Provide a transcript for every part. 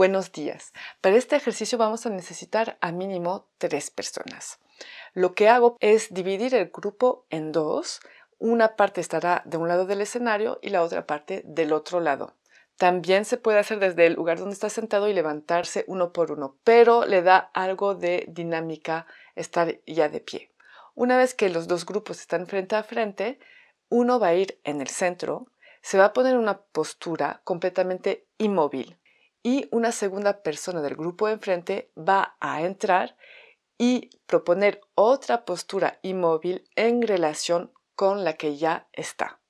Buenos días. Para este ejercicio vamos a necesitar a mínimo tres personas. Lo que hago es dividir el grupo en dos. Una parte estará de un lado del escenario y la otra parte del otro lado. También se puede hacer desde el lugar donde está sentado y levantarse uno por uno, pero le da algo de dinámica estar ya de pie. Una vez que los dos grupos están frente a frente, uno va a ir en el centro, se va a poner en una postura completamente inmóvil y una segunda persona del grupo enfrente va a entrar y proponer otra postura inmóvil en relación con la que ya está.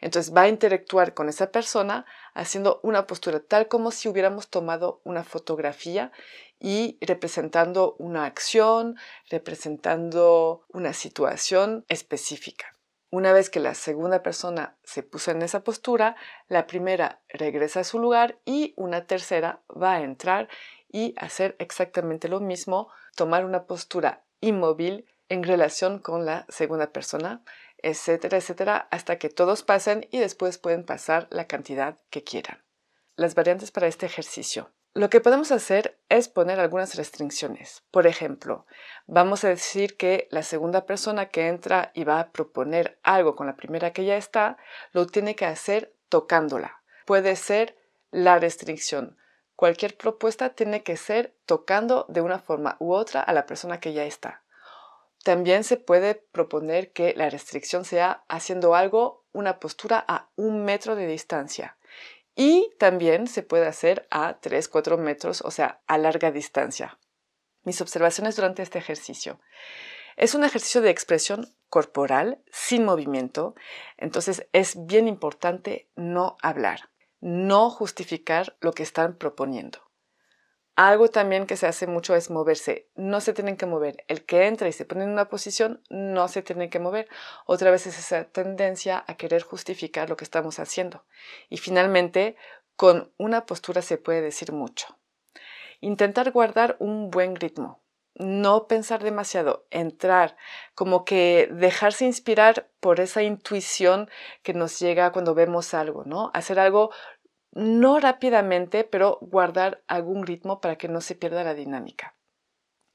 Entonces va a interactuar con esa persona haciendo una postura tal como si hubiéramos tomado una fotografía y representando una acción, representando una situación específica. Una vez que la segunda persona se puso en esa postura, la primera regresa a su lugar y una tercera va a entrar y hacer exactamente lo mismo, tomar una postura inmóvil en relación con la segunda persona etcétera, etcétera, hasta que todos pasen y después pueden pasar la cantidad que quieran. Las variantes para este ejercicio. Lo que podemos hacer es poner algunas restricciones. Por ejemplo, vamos a decir que la segunda persona que entra y va a proponer algo con la primera que ya está, lo tiene que hacer tocándola. Puede ser la restricción. Cualquier propuesta tiene que ser tocando de una forma u otra a la persona que ya está. También se puede proponer que la restricción sea haciendo algo, una postura a un metro de distancia. Y también se puede hacer a 3, 4 metros, o sea, a larga distancia. Mis observaciones durante este ejercicio. Es un ejercicio de expresión corporal sin movimiento, entonces es bien importante no hablar, no justificar lo que están proponiendo. Algo también que se hace mucho es moverse. No se tienen que mover. El que entra y se pone en una posición no se tiene que mover. Otra vez es esa tendencia a querer justificar lo que estamos haciendo. Y finalmente, con una postura se puede decir mucho. Intentar guardar un buen ritmo. No pensar demasiado, entrar, como que dejarse inspirar por esa intuición que nos llega cuando vemos algo, ¿no? Hacer algo no rápidamente, pero guardar algún ritmo para que no se pierda la dinámica.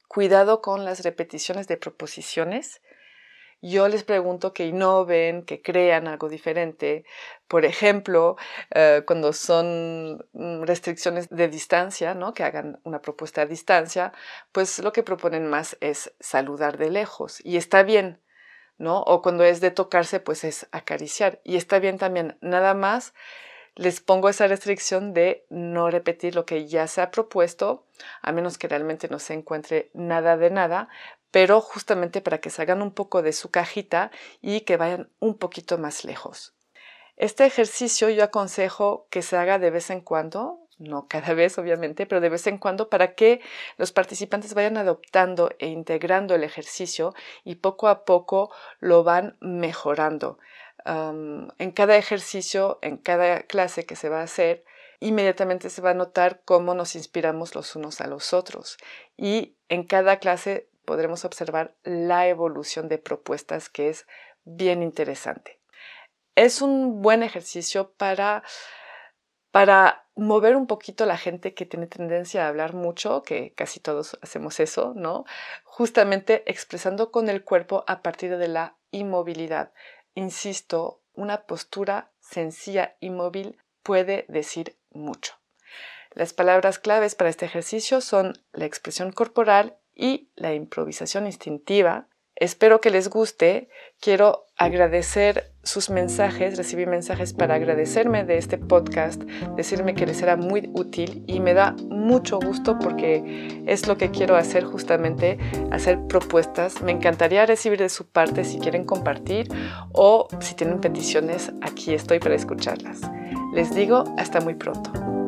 Cuidado con las repeticiones de proposiciones. Yo les pregunto que innoven, que crean algo diferente. Por ejemplo, eh, cuando son mm, restricciones de distancia, ¿no? que hagan una propuesta a distancia, pues lo que proponen más es saludar de lejos. Y está bien, ¿no? O cuando es de tocarse, pues es acariciar. Y está bien también, nada más les pongo esa restricción de no repetir lo que ya se ha propuesto, a menos que realmente no se encuentre nada de nada, pero justamente para que salgan un poco de su cajita y que vayan un poquito más lejos. Este ejercicio yo aconsejo que se haga de vez en cuando, no cada vez obviamente, pero de vez en cuando para que los participantes vayan adoptando e integrando el ejercicio y poco a poco lo van mejorando en cada ejercicio, en cada clase que se va a hacer, inmediatamente se va a notar cómo nos inspiramos los unos a los otros. Y en cada clase podremos observar la evolución de propuestas que es bien interesante. Es un buen ejercicio para, para mover un poquito a la gente que tiene tendencia a hablar mucho, que casi todos hacemos eso, ¿no? Justamente expresando con el cuerpo a partir de la inmovilidad. Insisto, una postura sencilla y móvil puede decir mucho. Las palabras claves para este ejercicio son la expresión corporal y la improvisación instintiva, Espero que les guste. Quiero agradecer sus mensajes, recibí mensajes para agradecerme de este podcast, decirme que les era muy útil y me da mucho gusto porque es lo que quiero hacer justamente, hacer propuestas. Me encantaría recibir de su parte si quieren compartir o si tienen peticiones, aquí estoy para escucharlas. Les digo hasta muy pronto.